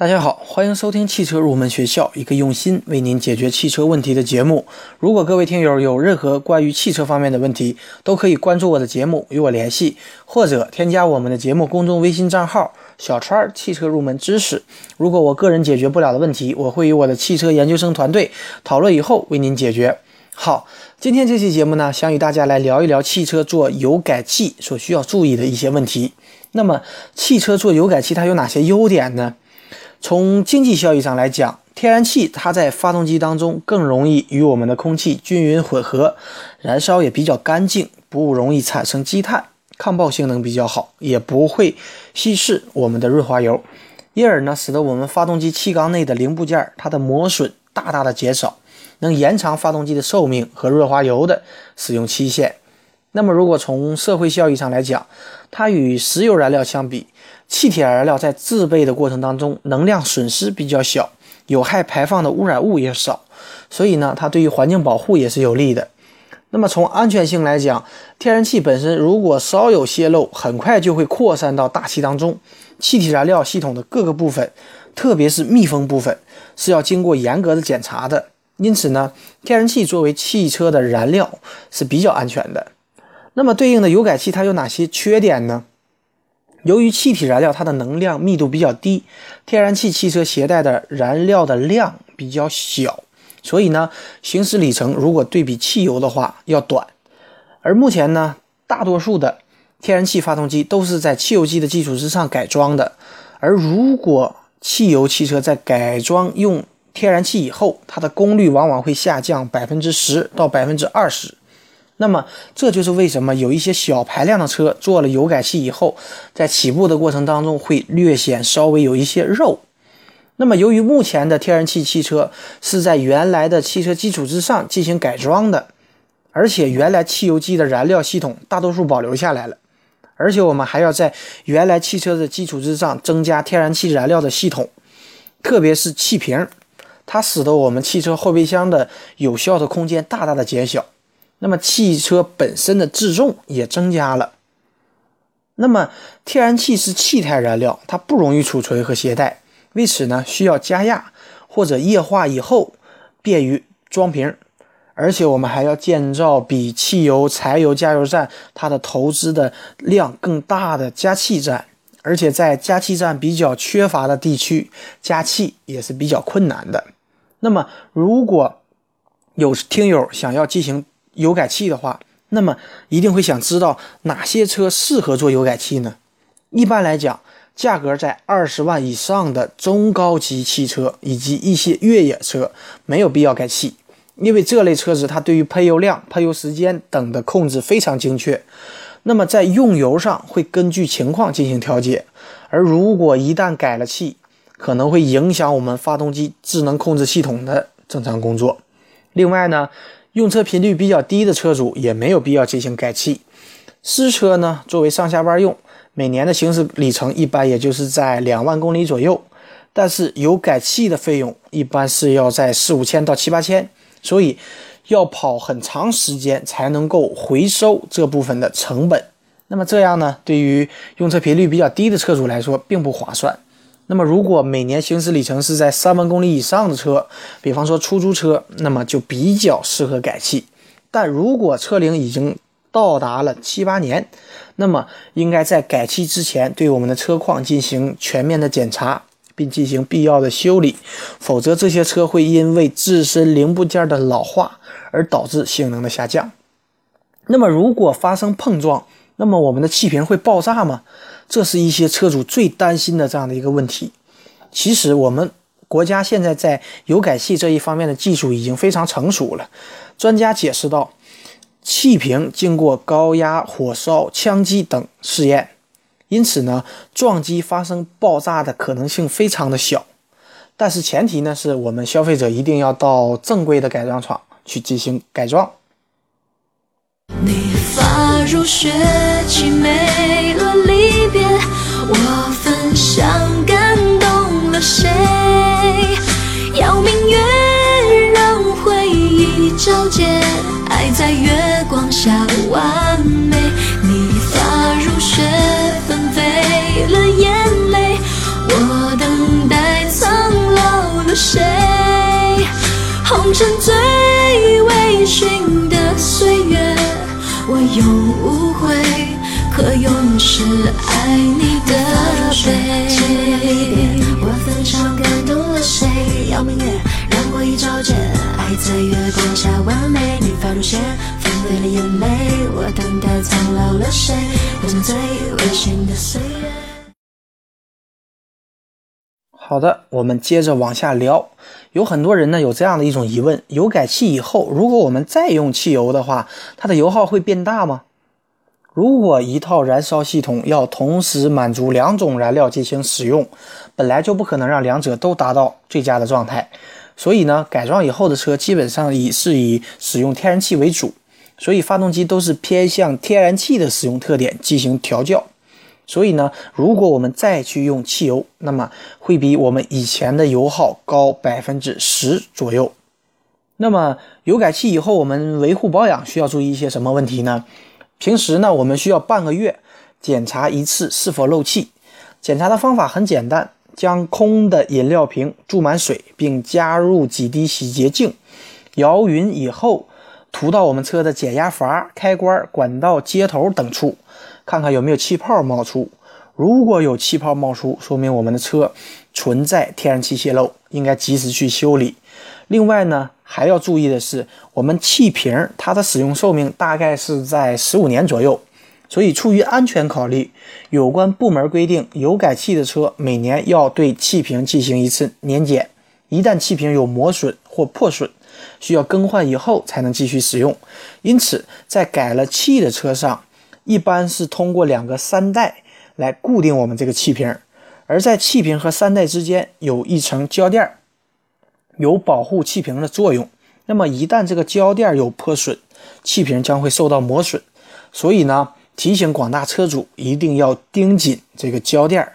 大家好，欢迎收听汽车入门学校，一个用心为您解决汽车问题的节目。如果各位听友有任何关于汽车方面的问题，都可以关注我的节目与我联系，或者添加我们的节目公众微信账号“小川汽车入门知识”。如果我个人解决不了的问题，我会与我的汽车研究生团队讨论以后为您解决。好，今天这期节目呢，想与大家来聊一聊汽车做油改气所需要注意的一些问题。那么，汽车做油改气它有哪些优点呢？从经济效益上来讲，天然气它在发动机当中更容易与我们的空气均匀混合，燃烧也比较干净，不容易产生积碳，抗爆性能比较好，也不会稀释我们的润滑油，因而呢，使得我们发动机气缸内的零部件它的磨损大大的减少，能延长发动机的寿命和润滑油的使用期限。那么，如果从社会效益上来讲，它与石油燃料相比，气体燃料在制备的过程当中，能量损失比较小，有害排放的污染物也少，所以呢，它对于环境保护也是有利的。那么从安全性来讲，天然气本身如果稍有泄漏，很快就会扩散到大气当中。气体燃料系统的各个部分，特别是密封部分，是要经过严格的检查的。因此呢，天然气作为汽车的燃料是比较安全的。那么对应的油改气它有哪些缺点呢？由于气体燃料它的能量密度比较低，天然气汽车携带的燃料的量比较小，所以呢，行驶里程如果对比汽油的话要短。而目前呢，大多数的天然气发动机都是在汽油机的基础之上改装的，而如果汽油汽车在改装用天然气以后，它的功率往往会下降百分之十到百分之二十。那么，这就是为什么有一些小排量的车做了油改气以后，在起步的过程当中会略显稍微有一些肉。那么，由于目前的天然气汽车是在原来的汽车基础之上进行改装的，而且原来汽油机的燃料系统大多数保留下来了，而且我们还要在原来汽车的基础之上增加天然气燃料的系统，特别是气瓶，它使得我们汽车后备箱的有效的空间大大的减小。那么汽车本身的自重也增加了。那么天然气是气态燃料，它不容易储存和携带，为此呢需要加压或者液化以后便于装瓶。而且我们还要建造比汽油、柴油加油站它的投资的量更大的加气站，而且在加气站比较缺乏的地区，加气也是比较困难的。那么如果有听友想要进行，油改气的话，那么一定会想知道哪些车适合做油改气呢？一般来讲，价格在二十万以上的中高级汽车以及一些越野车没有必要改气，因为这类车子它对于喷油量、喷油时间等的控制非常精确。那么在用油上会根据情况进行调节，而如果一旦改了气，可能会影响我们发动机智能控制系统的正常工作。另外呢？用车频率比较低的车主也没有必要进行改气。私车呢，作为上下班用，每年的行驶里程一般也就是在两万公里左右。但是有改气的费用一般是要在四五千到七八千，所以要跑很长时间才能够回收这部分的成本。那么这样呢，对于用车频率比较低的车主来说，并不划算。那么，如果每年行驶里程是在三万公里以上的车，比方说出租车，那么就比较适合改气。但如果车龄已经到达了七八年，那么应该在改气之前对我们的车况进行全面的检查，并进行必要的修理，否则这些车会因为自身零部件的老化而导致性能的下降。那么，如果发生碰撞，那么我们的气瓶会爆炸吗？这是一些车主最担心的这样的一个问题。其实我们国家现在在油改气这一方面的技术已经非常成熟了。专家解释道，气瓶经过高压、火烧、枪击等试验，因此呢，撞击发生爆炸的可能性非常的小。但是前提呢，是我们消费者一定要到正规的改装厂去进行改装。你发如雪，凄美了离别。我分享感动了谁？邀明月让回忆皎洁，爱在月光下完美。永无悔，可永是爱你的背。我分手感动了谁？要明月让我一照见，爱在月光下完美。你发如雪，纷飞了眼泪，我等待苍老了谁？红尘最微醺的岁月。好的，我们接着往下聊。有很多人呢有这样的一种疑问：油改气以后，如果我们再用汽油的话，它的油耗会变大吗？如果一套燃烧系统要同时满足两种燃料进行使用，本来就不可能让两者都达到最佳的状态。所以呢，改装以后的车基本上以是以使用天然气为主，所以发动机都是偏向天然气的使用特点进行调教。所以呢，如果我们再去用汽油，那么会比我们以前的油耗高百分之十左右。那么油改气以后，我们维护保养需要注意一些什么问题呢？平时呢，我们需要半个月检查一次是否漏气。检查的方法很简单，将空的饮料瓶注满水，并加入几滴洗洁精，摇匀以后，涂到我们车的减压阀、开关、管道接头等处。看看有没有气泡冒出，如果有气泡冒出，说明我们的车存在天然气泄漏，应该及时去修理。另外呢，还要注意的是，我们气瓶它的使用寿命大概是在十五年左右，所以出于安全考虑，有关部门规定，油改气的车每年要对气瓶进行一次年检，一旦气瓶有磨损或破损，需要更换以后才能继续使用。因此，在改了气的车上。一般是通过两个三带来固定我们这个气瓶，而在气瓶和三带之间有一层胶垫，有保护气瓶的作用。那么一旦这个胶垫有破损，气瓶将会受到磨损。所以呢，提醒广大车主一定要盯紧这个胶垫，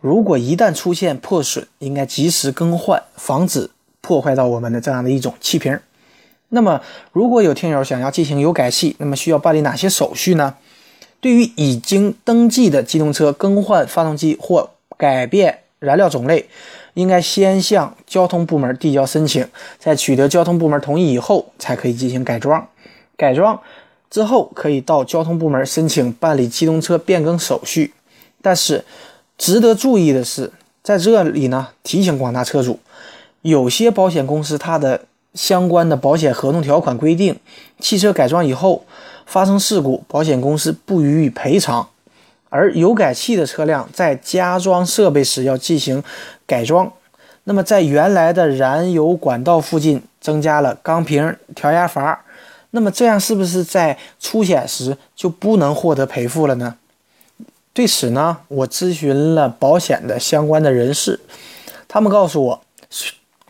如果一旦出现破损，应该及时更换，防止破坏到我们的这样的一种气瓶。那么，如果有听友想要进行油改气，那么需要办理哪些手续呢？对于已经登记的机动车更换发动机或改变燃料种类，应该先向交通部门递交申请，在取得交通部门同意以后，才可以进行改装。改装之后，可以到交通部门申请办理机动车变更手续。但是，值得注意的是，在这里呢，提醒广大车主，有些保险公司它的相关的保险合同条款规定，汽车改装以后。发生事故，保险公司不予以赔偿。而油改气的车辆在加装设备时要进行改装，那么在原来的燃油管道附近增加了钢瓶调压阀，那么这样是不是在出险时就不能获得赔付了呢？对此呢，我咨询了保险的相关的人士，他们告诉我，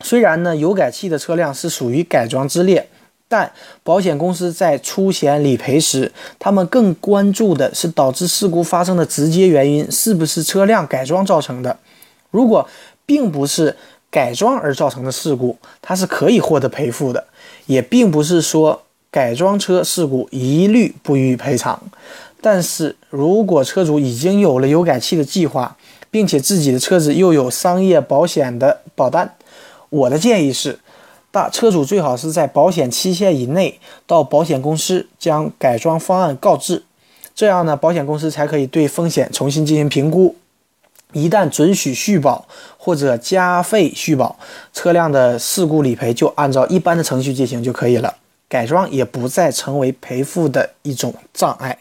虽然呢油改气的车辆是属于改装之列。但保险公司在出险理赔时，他们更关注的是导致事故发生的直接原因是不是车辆改装造成的。如果并不是改装而造成的事故，它是可以获得赔付的。也并不是说改装车事故一律不予赔偿。但是如果车主已经有了油改气的计划，并且自己的车子又有商业保险的保单，我的建议是。大车主最好是在保险期限以内到保险公司将改装方案告知，这样呢，保险公司才可以对风险重新进行评估。一旦准许续保或者加费续保，车辆的事故理赔就按照一般的程序进行就可以了，改装也不再成为赔付的一种障碍。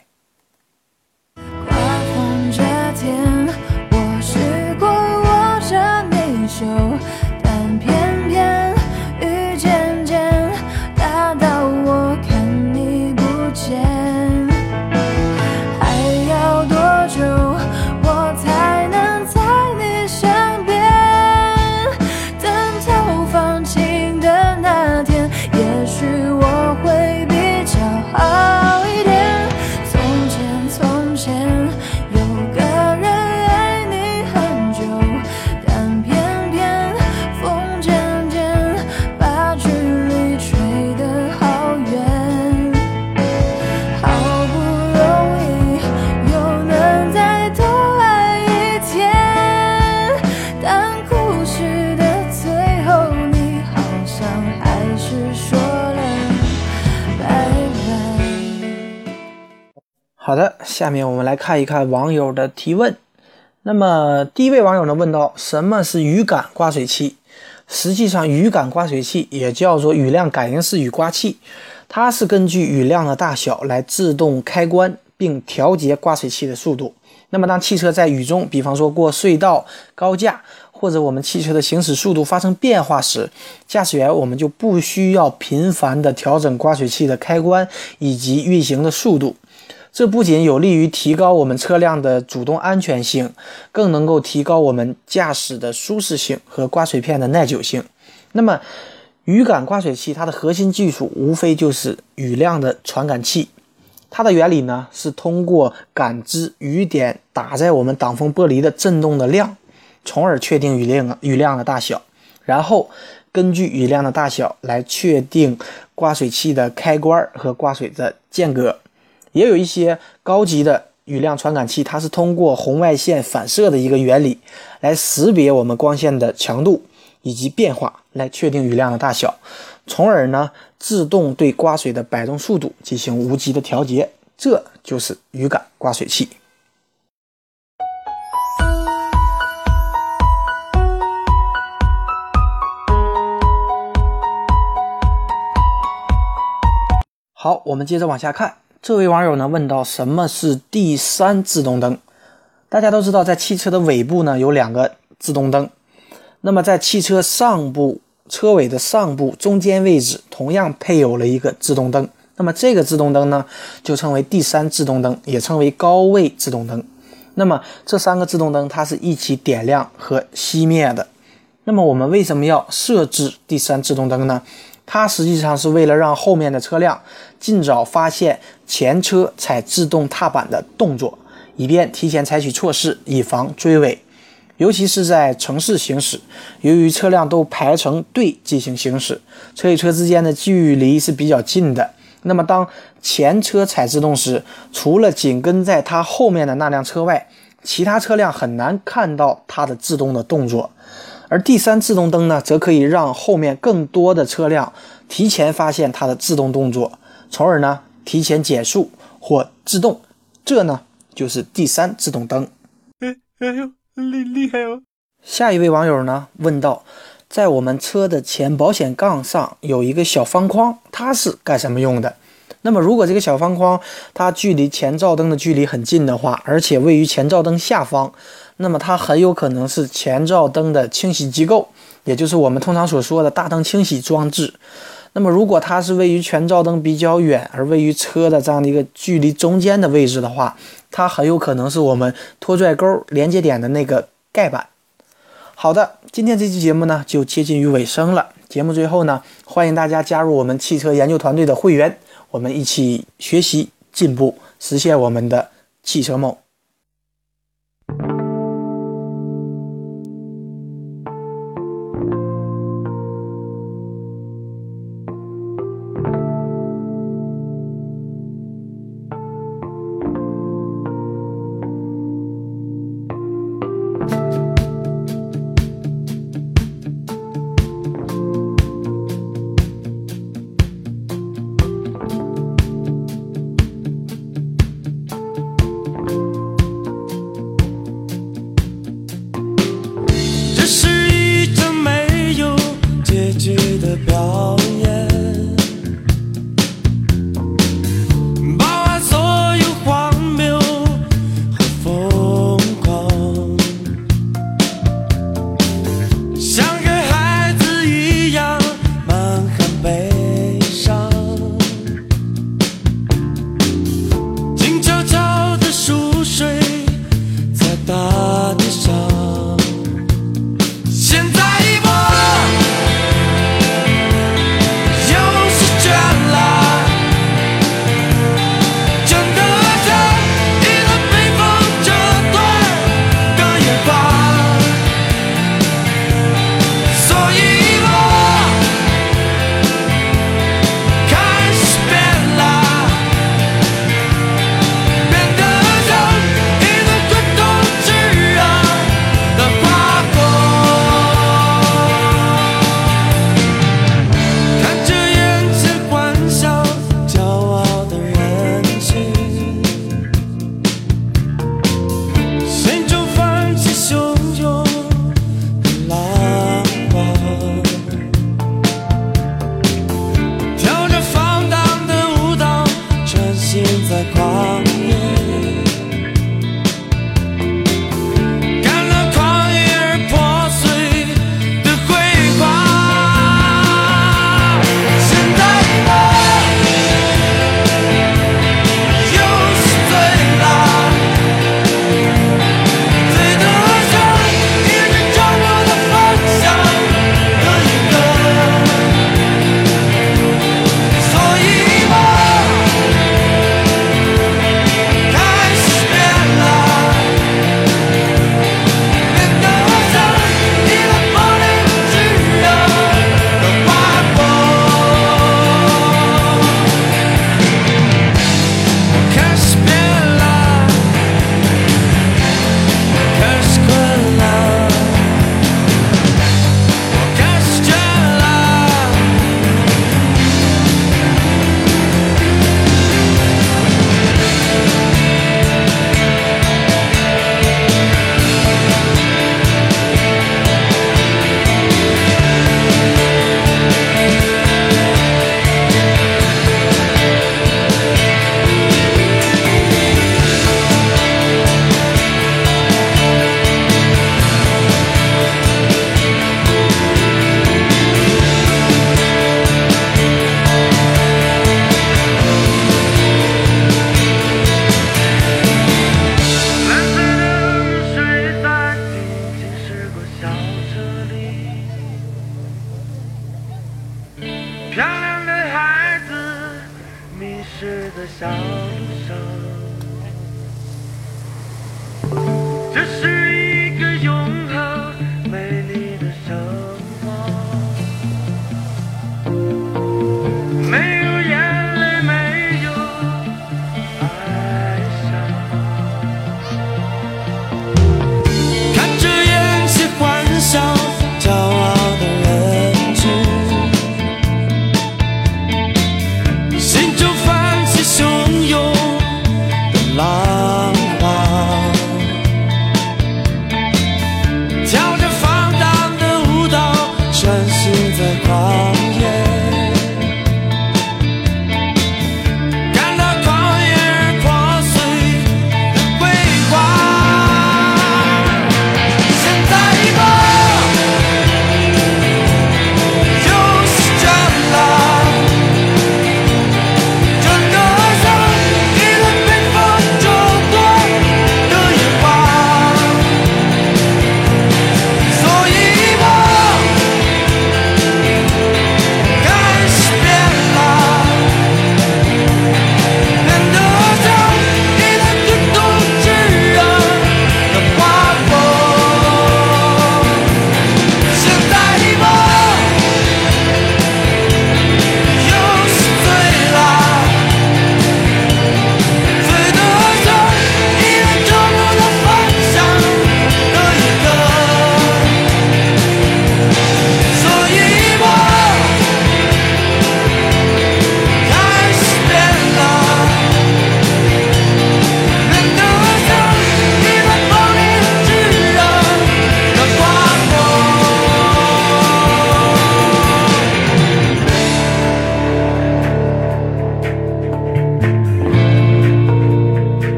下面我们来看一看网友的提问。那么第一位网友呢问到：什么是雨感刮水器？实际上，雨感刮水器也叫做雨量感应式雨刮器，它是根据雨量的大小来自动开关并调节刮水器的速度。那么，当汽车在雨中，比方说过隧道、高架，或者我们汽车的行驶速度发生变化时，驾驶员我们就不需要频繁的调整刮水器的开关以及运行的速度。这不仅有利于提高我们车辆的主动安全性，更能够提高我们驾驶的舒适性和刮水片的耐久性。那么，雨感刮水器它的核心技术无非就是雨量的传感器。它的原理呢是通过感知雨点打在我们挡风玻璃的振动的量，从而确定雨量雨量的大小，然后根据雨量的大小来确定刮水器的开关和刮水的间隔。也有一些高级的雨量传感器，它是通过红外线反射的一个原理来识别我们光线的强度以及变化，来确定雨量的大小，从而呢自动对刮水的摆动速度进行无极的调节。这就是雨感刮水器。好，我们接着往下看。这位网友呢问到：什么是第三自动灯？大家都知道，在汽车的尾部呢有两个自动灯，那么在汽车上部车尾的上部中间位置同样配有了一个自动灯。那么这个自动灯呢就称为第三自动灯，也称为高位自动灯。那么这三个自动灯它是一起点亮和熄灭的。那么我们为什么要设置第三自动灯呢？它实际上是为了让后面的车辆尽早发现前车踩制动踏板的动作，以便提前采取措施，以防追尾。尤其是在城市行驶，由于车辆都排成队进行行驶，车与车之间的距离是比较近的。那么，当前车踩制动时，除了紧跟在它后面的那辆车外，其他车辆很难看到它的制动的动作。而第三自动灯呢，则可以让后面更多的车辆提前发现它的自动动作，从而呢提前减速或制动。这呢就是第三自动灯。哎哎呦，厉厉害哦！下一位网友呢问道，在我们车的前保险杠上有一个小方框，它是干什么用的？那么如果这个小方框它距离前照灯的距离很近的话，而且位于前照灯下方。那么它很有可能是前照灯的清洗机构，也就是我们通常所说的大灯清洗装置。那么如果它是位于前照灯比较远，而位于车的这样的一个距离中间的位置的话，它很有可能是我们拖拽钩连接点的那个盖板。好的，今天这期节目呢就接近于尾声了。节目最后呢，欢迎大家加入我们汽车研究团队的会员，我们一起学习进步，实现我们的汽车梦。